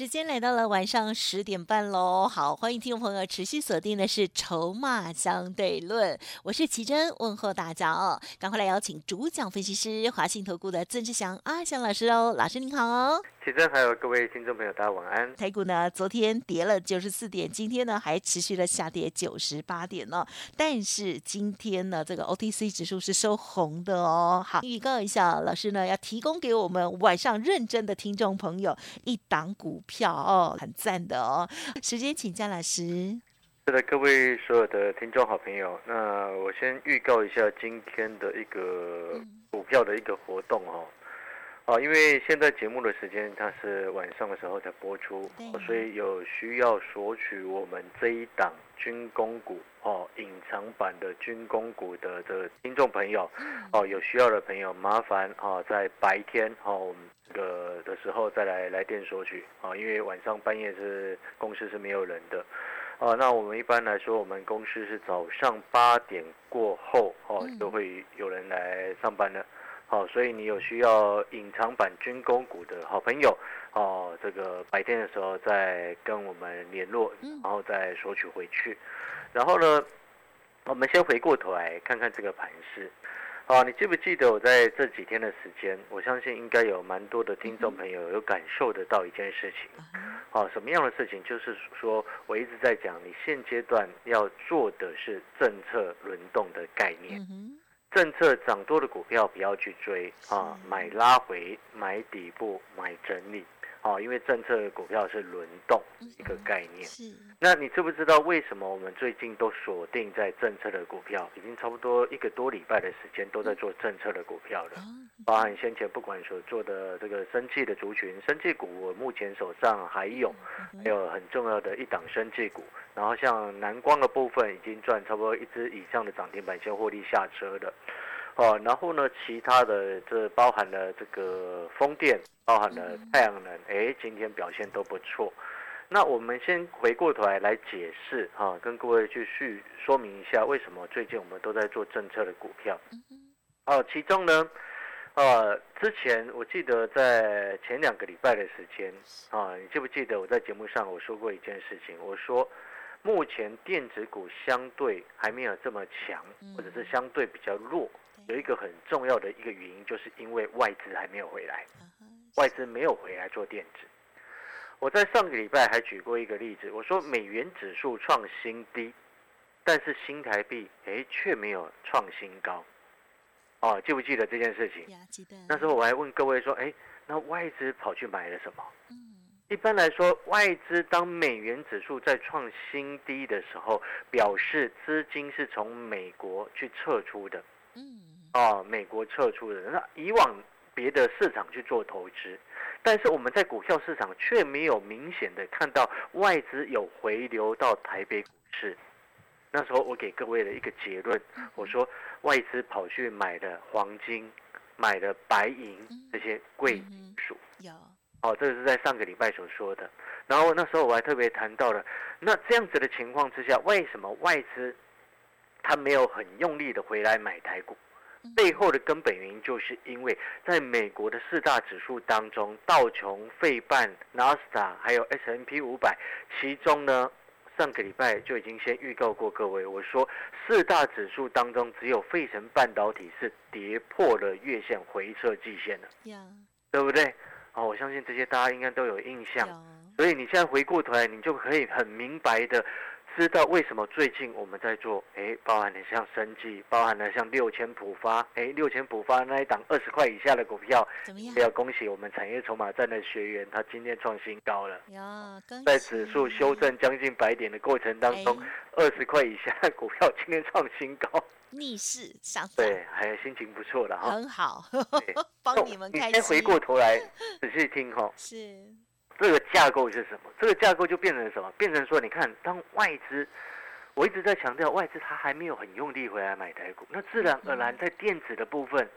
时间来到了晚上十点半喽，好，欢迎听众朋友持续锁定的是《筹码相对论》，我是奇珍，问候大家哦，赶快来邀请主讲分析师华信投顾的曾志祥阿祥老师哦，老师您好哦。奇珍还有各位听众朋友，大家晚安。台股呢，昨天跌了九十四点，今天呢还持续的下跌九十八点呢，但是今天呢，这个 OTC 指数是收红的哦。好，预告一下，老师呢要提供给我们晚上认真的听众朋友一档股票哦，很赞的哦。时间请江老师。是的，各位所有的听众好朋友，那我先预告一下今天的一个股票的一个活动哦。哦，因为现在节目的时间它是晚上的时候才播出，所以有需要索取我们这一档军工股哦，隐藏版的军工股的的听众朋友，哦，有需要的朋友麻烦哦，在白天哦，我们这个的时候再来来电索取啊，因为晚上半夜是公司是没有人的，哦，那我们一般来说，我们公司是早上八点过后哦，就会有人来上班了。好，所以你有需要隐藏版军工股的好朋友，哦，这个白天的时候再跟我们联络，然后再索取回去。然后呢，我们先回过头来看看这个盘势。好，你记不记得我在这几天的时间？我相信应该有蛮多的听众朋友有感受得到一件事情。好，什么样的事情？就是说我一直在讲，你现阶段要做的是政策轮动的概念。政策涨多的股票不要去追啊，买拉回，买底部，买整理。哦，因为政策股票是轮动一个概念。是。那你知不知道为什么我们最近都锁定在政策的股票？已经差不多一个多礼拜的时间都在做政策的股票了。包含先前不管所做的这个生技的族群，生技股我目前手上还有，还有很重要的一档生技股。然后像南光的部分已经赚差不多一只以上的涨停板，先获利下车的。哦，然后呢，其他的这包含了这个风电，包含了太阳能，哎，今天表现都不错。那我们先回过头来来解释哈，跟各位去叙说明一下，为什么最近我们都在做政策的股票。哦，其中呢，呃，之前我记得在前两个礼拜的时间啊，你记不记得我在节目上我说过一件事情？我说。目前电子股相对还没有这么强，或者是相对比较弱，有一个很重要的一个原因，就是因为外资还没有回来，外资没有回来做电子。我在上个礼拜还举过一个例子，我说美元指数创新低，但是新台币哎却没有创新高，哦，记不记得这件事情？记得。那时候我还问各位说，哎，那外资跑去买了什么？一般来说，外资当美元指数在创新低的时候，表示资金是从美国去撤出的。嗯，哦，美国撤出的。那以往别的市场去做投资，但是我们在股票市场却没有明显的看到外资有回流到台北股市。那时候我给各位的一个结论，我说外资跑去买的黄金、买的白银这些贵金属。有。哦，这个是在上个礼拜所说的，然后那时候我还特别谈到了，那这样子的情况之下，为什么外资他没有很用力的回来买台股？背后的根本原因就是因为在美国的四大指数当中，道琼、费半、纳斯达还有 S M P 五百，其中呢，上个礼拜就已经先预告过各位，我说四大指数当中只有费城半导体是跌破了月线回撤季线的，对不对？哦，我相信这些大家应该都有印象，所以你现在回过头来，你就可以很明白的知道为什么最近我们在做，哎，包含了像生计，包含了像六千普发，哎，六千普发那一档二十块以下的股票，怎么样？要恭喜我们产业筹码站的学员，他今天创新高了。在指数修正将近百点的过程当中，二十块以下的股票今天创新高。逆势上对，还心情不错了哈，很好，帮你们开心。先回过头来 仔细听哈，是这个架构是什么？这个架构就变成什么？变成说，你看，当外资我一直在强调，外资它还没有很用力回来买台股，那自然而然在电子的部分，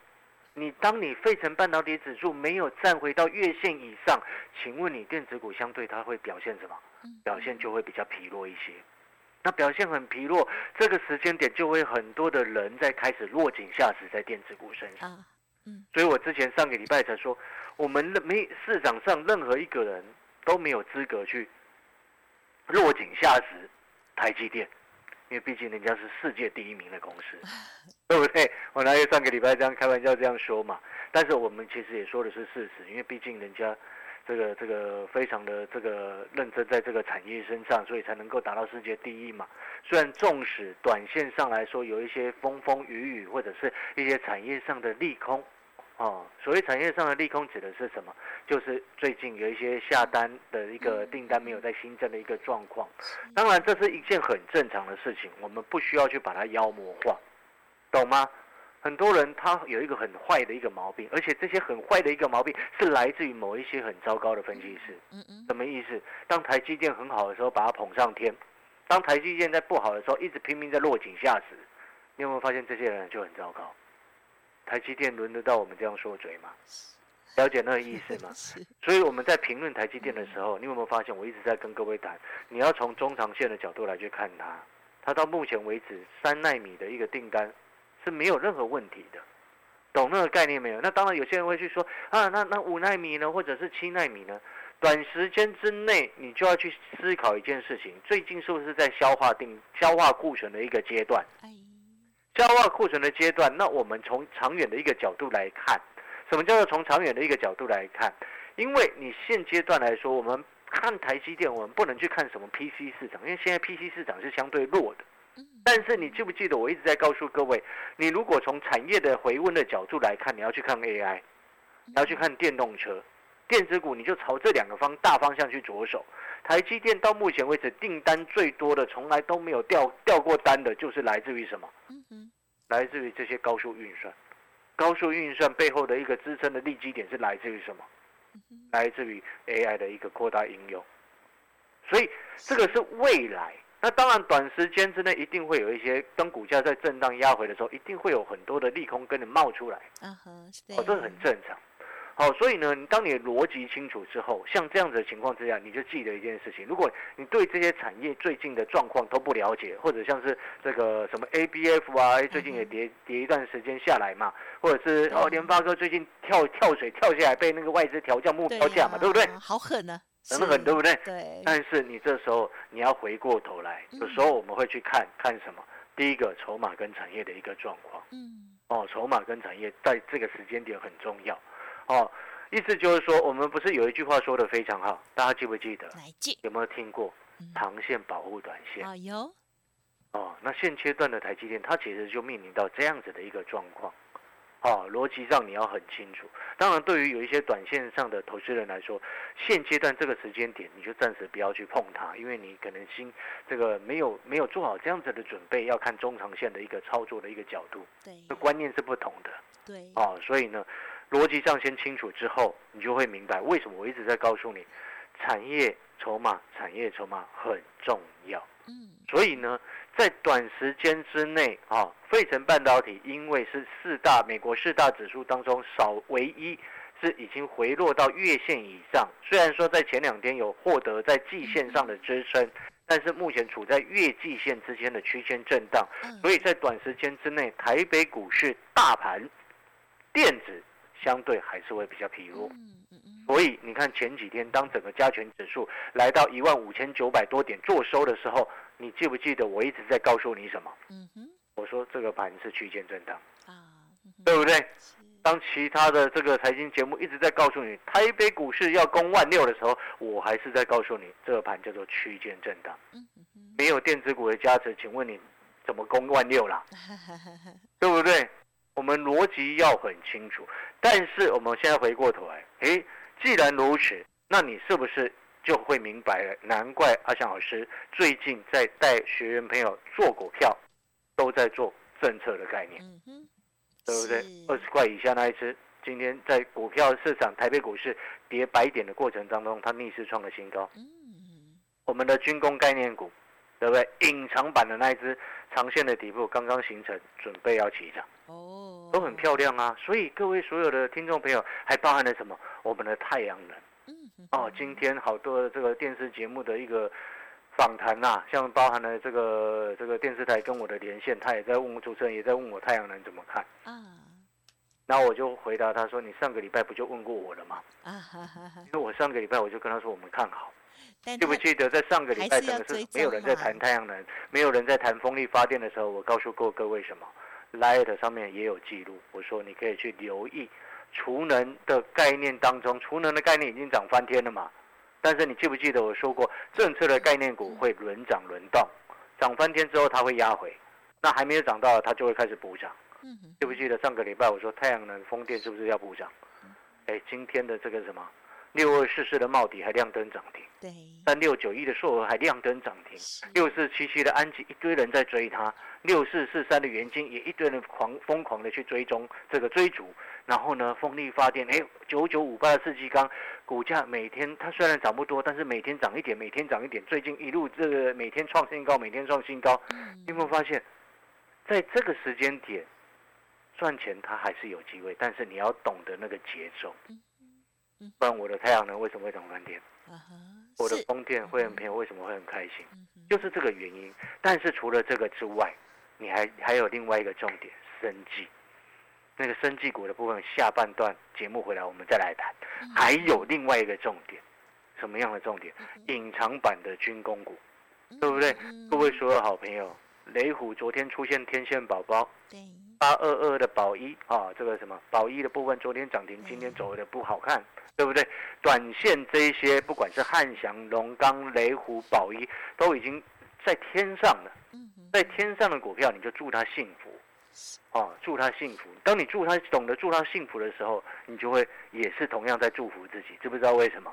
你当你费城半导体指数没有站回到月线以上，请问你电子股相对它会表现什么？表现就会比较疲弱一些。那表现很疲弱，这个时间点就会很多的人在开始落井下石在电子股身上。嗯，所以我之前上个礼拜才说，我们没市场上任何一个人都没有资格去落井下石台积电，因为毕竟人家是世界第一名的公司，对不对？我哪有上个礼拜这样开玩笑这样说嘛？但是我们其实也说的是事实，因为毕竟人家。这个这个非常的这个认真在这个产业身上，所以才能够达到世界第一嘛。虽然纵使短线上来说有一些风风雨雨，或者是一些产业上的利空，哦，所谓产业上的利空指的是什么？就是最近有一些下单的一个订单没有在新增的一个状况。当然这是一件很正常的事情，我们不需要去把它妖魔化，懂吗？很多人他有一个很坏的一个毛病，而且这些很坏的一个毛病是来自于某一些很糟糕的分析师。嗯嗯，什么意思？当台积电很好的时候，把它捧上天；当台积电在不好的时候，一直拼命在落井下石。你有没有发现这些人就很糟糕？台积电轮得到我们这样说嘴吗？了解那个意思吗？所以我们在评论台积电的时候，你有没有发现我一直在跟各位谈？你要从中长线的角度来去看它。它到目前为止三纳米的一个订单。是。没有任何问题的，懂那个概念没有？那当然有些人会去说啊，那那五纳米呢，或者是。七纳米呢？短时间之内你就要去思考一件事情：最近是。不是。在消化定消化库存的一个阶段？消化库存的阶段，那我们从长远的一个角度来看，什么叫做从长远的一个角度来看？因为你现阶段来说，我们看台积电，我们不能去看什么 PC 市场，因为现在 PC 市场是相对弱的。但是你记不记得我一直在告诉各位，你如果从产业的回温的角度来看，你要去看 AI，你要去看电动车、电子股，你就朝这两个方大方向去着手。台积电到目前为止订单最多的，从来都没有掉掉过单的，就是来自于什么？来自于这些高速运算。高速运算背后的一个支撑的利基点是来自于什么？来自于 AI 的一个扩大应用。所以这个是未来。那当然，短时间之内一定会有一些，当股价在震荡压回的时候，一定会有很多的利空跟你冒出来。嗯哼，哦，这很正常。好，所以呢，你当你逻辑清楚之后，像这样子的情况之下，你就记得一件事情：如果你对这些产业最近的状况都不了解，或者像是这个什么 ABF 啊，最近也跌跌一段时间下来嘛，或者是哦联发科最近跳跳水跳下来被那个外资调降目标价嘛，对不对？好狠呢。很狠，对不对？对。但是你这时候你要回过头来，有时候我们会去看看什么？第一个，筹码跟产业的一个状况。嗯。哦，筹码跟产业在这个时间点很重要。哦，意思就是说，我们不是有一句话说的非常好，大家记不记得？有没有听过？长线保护短线。啊，有。哦，那现阶段的台积电，它其实就面临到这样子的一个状况。哦，逻辑上你要很清楚。当然，对于有一些短线上的投资人来说，现阶段这个时间点，你就暂时不要去碰它，因为你可能心这个没有没有做好这样子的准备，要看中长线的一个操作的一个角度。对，观念是不同的。对。哦，所以呢，逻辑上先清楚之后，你就会明白为什么我一直在告诉你，产业筹码、产业筹码很重要。嗯。所以呢。在短时间之内，啊，费城半导体因为是四大美国四大指数当中少唯一是已经回落到月线以上，虽然说在前两天有获得在季线上的支撑，但是目前处在月季线之间的区间震荡，所以在短时间之内，台北股市大盘电子相对还是会比较疲弱。所以你看前几天，当整个加权指数来到一万五千九百多点做收的时候。你记不记得我一直在告诉你什么？嗯哼，我说这个盘是区间震荡啊，对不对？当其他的这个财经节目一直在告诉你台北股市要攻万六的时候，我还是在告诉你这个盘叫做区间震荡。嗯没有电子股的加持，请问你怎么攻万六啦？对不对？我们逻辑要很清楚。但是我们现在回过头来，诶，既然如此，那你是不是？就会明白了，难怪阿翔老师最近在带学员朋友做股票，都在做政策的概念，对不对？二十块以下那一只，今天在股票市场台北股市跌百点的过程当中，它逆势创了新高。我们的军工概念股，对不对？隐藏版的那一只长线的底部刚刚形成，准备要起涨，哦，都很漂亮啊。所以各位所有的听众朋友，还包含了什么？我们的太阳能嗯哦，今天好多这个电视节目的一个访谈呐、像包含了这个这个电视台跟我的连线，他也在问我主持人也在问我太阳能怎么看，啊然后我就回答他说：“你上个礼拜不就问过我了吗？啊哈哈哈，因为我上个礼拜我就跟他说我们看好。”但记不记得在上个礼拜还是要整个是没有人在谈太阳能，没有人在谈风力发电的时候，我告诉过各位什么？Light 上面也有记录，我说你可以去留意储能的概念当中，储能的概念已经涨翻天了嘛。但是你记不记得我说过，政策的概念股会轮涨轮动，涨翻天之后它会压回，那还没有涨到，它就会开始补涨。嗯记不记得上个礼拜我说太阳能、风电是不是要补涨？哎，今天的这个什么六二四四的茂迪还亮灯涨停。对。三六九一的硕额还亮灯涨停，六四七七的安吉一堆人在追它，六四四三的元金也一堆人狂疯狂的去追踪这个追逐，然后呢，风力发电，哎，九九五八的世纪钢股价每天它虽然涨不多，但是每天涨一点，每天涨一点，最近一路这个每天创新高，每天创新高，嗯。你有没有发现，在这个时间点赚钱它还是有机会，但是你要懂得那个节奏不然我的太阳能为什么会涨翻天？啊哈我的风电会很便宜，为什么会很开心？就是这个原因。但是除了这个之外，你还还有另外一个重点，生计。那个生技股的部分，下半段节目回来我们再来谈。嗯还有另外一个重点，什么样的重点？隐藏版的军工股，对不对嗯各位所有好朋友，雷虎昨天出现天线宝宝，八二二的宝一啊，这个什么宝一的部分，昨天涨停，今天走的不好看，对不对？短线这一些，不管是汉翔、龙钢、雷虎、宝一，都已经在天上了。嗯在天上的股票，你就祝他幸福，哦，祝他幸福。当你祝他懂得祝他幸福的时候，你就会也是同样在祝福自己，知不知道为什么？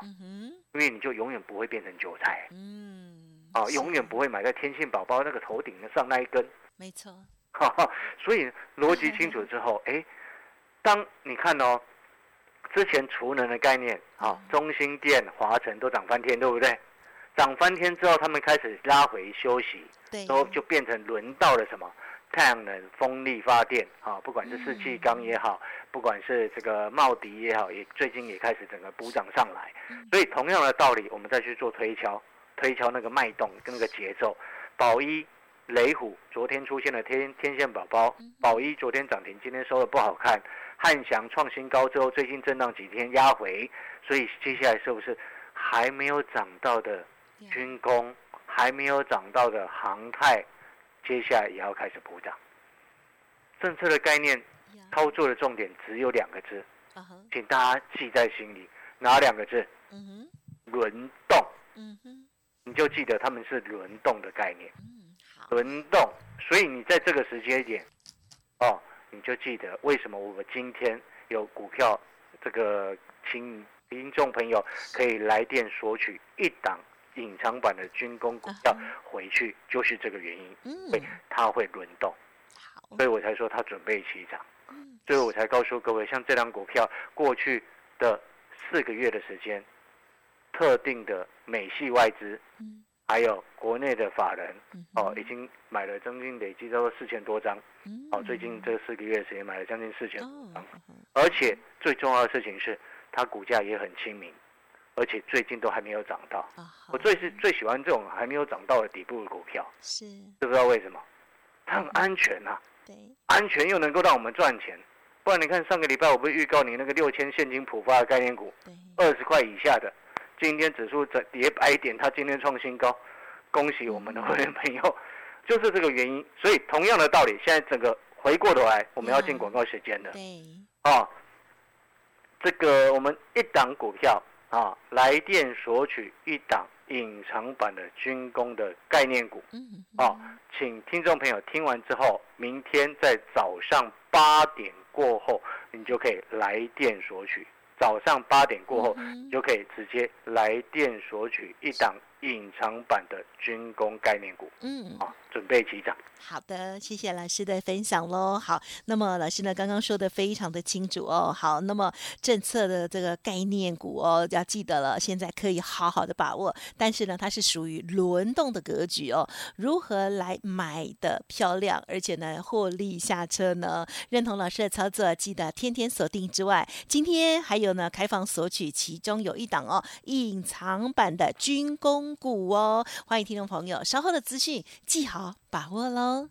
因为你就永远不会变成韭菜嗯啊，是永远不会买在天线宝宝那个头顶上那一根。没错哈哈，所以逻辑清楚之后，哎，当你看哦，之前储能的概念，啊，中心电、华晨都涨翻天，对不对？涨翻天之后，他们开始拉回休息，对之后就变成轮到了什么太阳能、风力发电啊，不管是世纪钢也好，不管是这个茂迪也好，也最近也开始整个补涨上来。所以同样的道理，我们再去做推敲，推敲那个脉动跟那个节奏。宝一、雷虎昨天出现了天天线宝宝，宝一昨天涨停，今天收的不好看。汉翔创新高之后，最近震荡几天压回，所以接下来是不是还没有涨到的军工，还没有涨到的航太，接下来也要开始补涨。政策的概念操作的重点只有两个字，请大家记在心里，哪两个字？轮动，你就记得他们是轮动的概念，轮动。所以你在这个时间点，哦，你就记得为什么我们今天有股票，这个请听众朋友可以来电索取一档隐藏版的军工股票回去，就是这个原因，嗯。会它会轮动，好。所以我才说它准备起涨。嗯。所以我才告诉各位，像这张股票过去的四个月的时间，特定的美系外资，嗯还有国内的法人，嗯哦，已经买了将近累计到四千多张，嗯。哦，最近这四个月的时间买了将近四千多而且最重要的事情是，它股价也很亲民，而且最近都还没有涨到。我最是最喜欢这种还没有涨到的底部的股票，是。知不知道为什么？它很安全呐、对。安全又能够让我们赚钱。不然你看上个礼拜我不是预告你那个六千现金普发的概念股，二十块以下的，今天指数涨跌百点，它今天创新高，恭喜我们的会员朋友，就是这个原因。所以同样的道理，现在整个回过头来，我们要进广告时间的对啊。这个我们一档股票啊，来电索取一档隐藏版的军工的概念股。嗯哦，请听众朋友听完之后，明天在早上八点过后，你就可以来电索取。早上八点过后，就可以直接来电索取一档隐藏版的军工概念股，嗯，啊，准备起涨。好的，谢谢老师的分享喽。好，那么老师呢刚刚说的非常的清楚哦。好，那么政策的这个概念股哦，要记得了，现在可以好好的把握。但是呢，它是属于轮动的格局哦。如何来买的漂亮，而且呢获利下车呢？认同老师的操作，记得天天锁定之外，今天还有呢开放索取，其中有一档哦隐藏版的军工股哦。欢迎听众朋友稍后的资讯记好把握喽。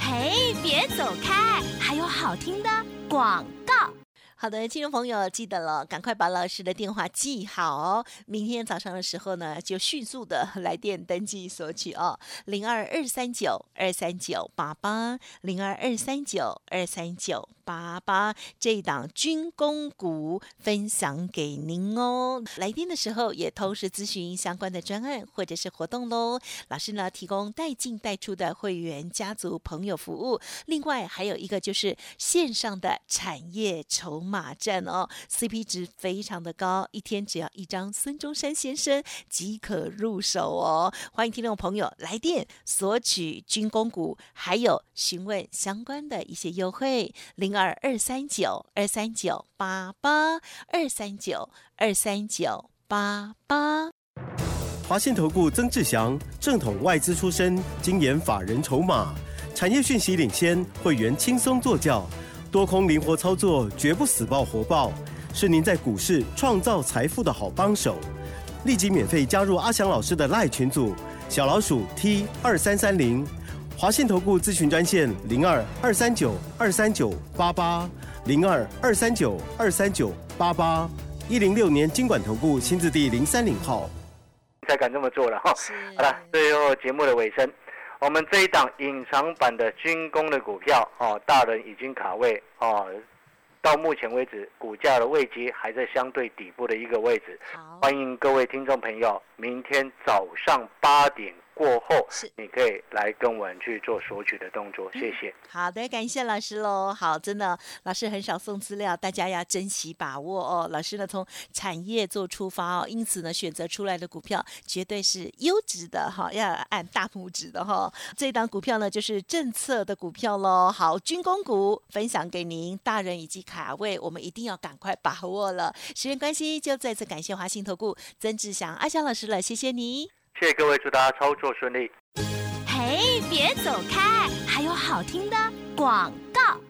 嘿，别走开，还有好听的广告。好的，听众朋友记得了，赶快把老师的电话记好哦。明天早上的时候呢，就迅速的来电登记索取哦。零二二三九二三九八八，零二二三九二三九八八，这一档军工股分享给您哦。来电的时候也同时咨询相关的专案或者是活动喽。老师呢提供带进带出的会员家族朋友服务，另外还有一个就是线上的产业筹。马战哦，CP 值非常的高，一天只要一张孙中山先生即可入手哦。欢迎听众朋友来电索取军工股，还有询问相关的一些优惠，零二二三九二三九八八二三九二三九八八。华信投顾曾志祥，正统外资出身，精研法人筹码，产业讯息领先，会员轻松做教。多空灵活操作，绝不死爆活爆，是您在股市创造财富的好帮手。立即免费加入阿翔老师的赖群组，小老鼠 T 二三三零，华信投顾咨询专线零二二三九二三九八八零二二三九二三九八八一零六年经管投顾新字第零三零号。才敢这么做了哈。好了，最后节目的尾声。我们这一档隐藏版的军工的股票，哦，大人已经卡位，哦，到目前为止股价的位阶还在相对底部的一个位置。欢迎各位听众朋友，明天早上八点。过后是你可以来跟我们去做索取的动作，谢谢。好的，感谢老师喽。好，真的，老师很少送资料，大家要珍惜把握哦。老师呢，从产业做出发哦，因此呢，选择出来的股票绝对是优质的哈，要按大拇指的哈。这档股票呢，就是政策的股票喽。好，军工股分享给您，大人以及卡位，我们一定要赶快把握了。时间关系，就再次感谢华信投顾曾志祥阿祥老师了，谢谢你。谢谢各位，祝大家操作顺利。嘿，别走开，还有好听的广告。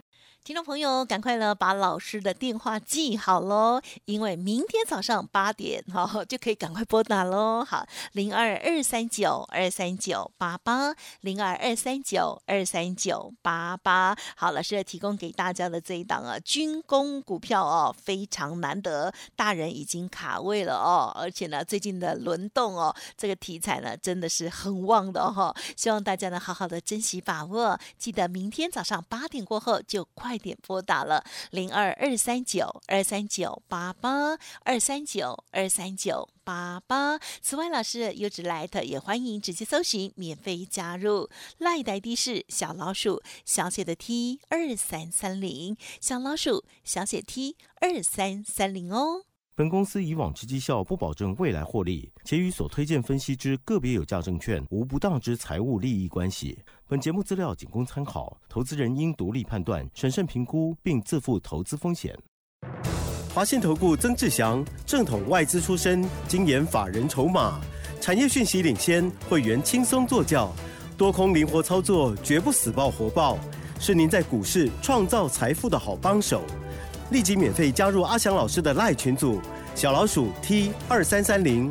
听众朋友，赶快呢把老师的电话记好喽，因为明天早上八点哈 就可以赶快拨打喽。好，零二二三九二三九八八，零二二三九二三九八八。好，老师提供给大家的这一档啊，军工股票哦，非常难得，大人已经卡位了哦，而且呢，最近的轮动哦，这个题材呢真的是很旺的哈，希望大家呢好好的珍惜把握，记得明天早上八点过后就快。点拨打了零二二三九二三九八八二三九二三九八八。此外，老师优质 Light 也欢迎直接搜寻免费加入 Light ID 是小老鼠小写的 T 二三三零小老鼠小写 T 二三三零哦。本公司以往之绩效不保证未来获利，且与所推荐分析之个别有价证券无不当之财务利益关系。本节目资料仅供参考，投资人应独立判断、审慎评估，并自负投资风险。华信投顾曾志祥，正统外资出身，精研法人筹码，产业讯息领先，会员轻松做教，多空灵活操作，绝不死爆活爆，是您在股市创造财富的好帮手。立即免费加入阿翔老师的赖群组，小老鼠 T 二三三零，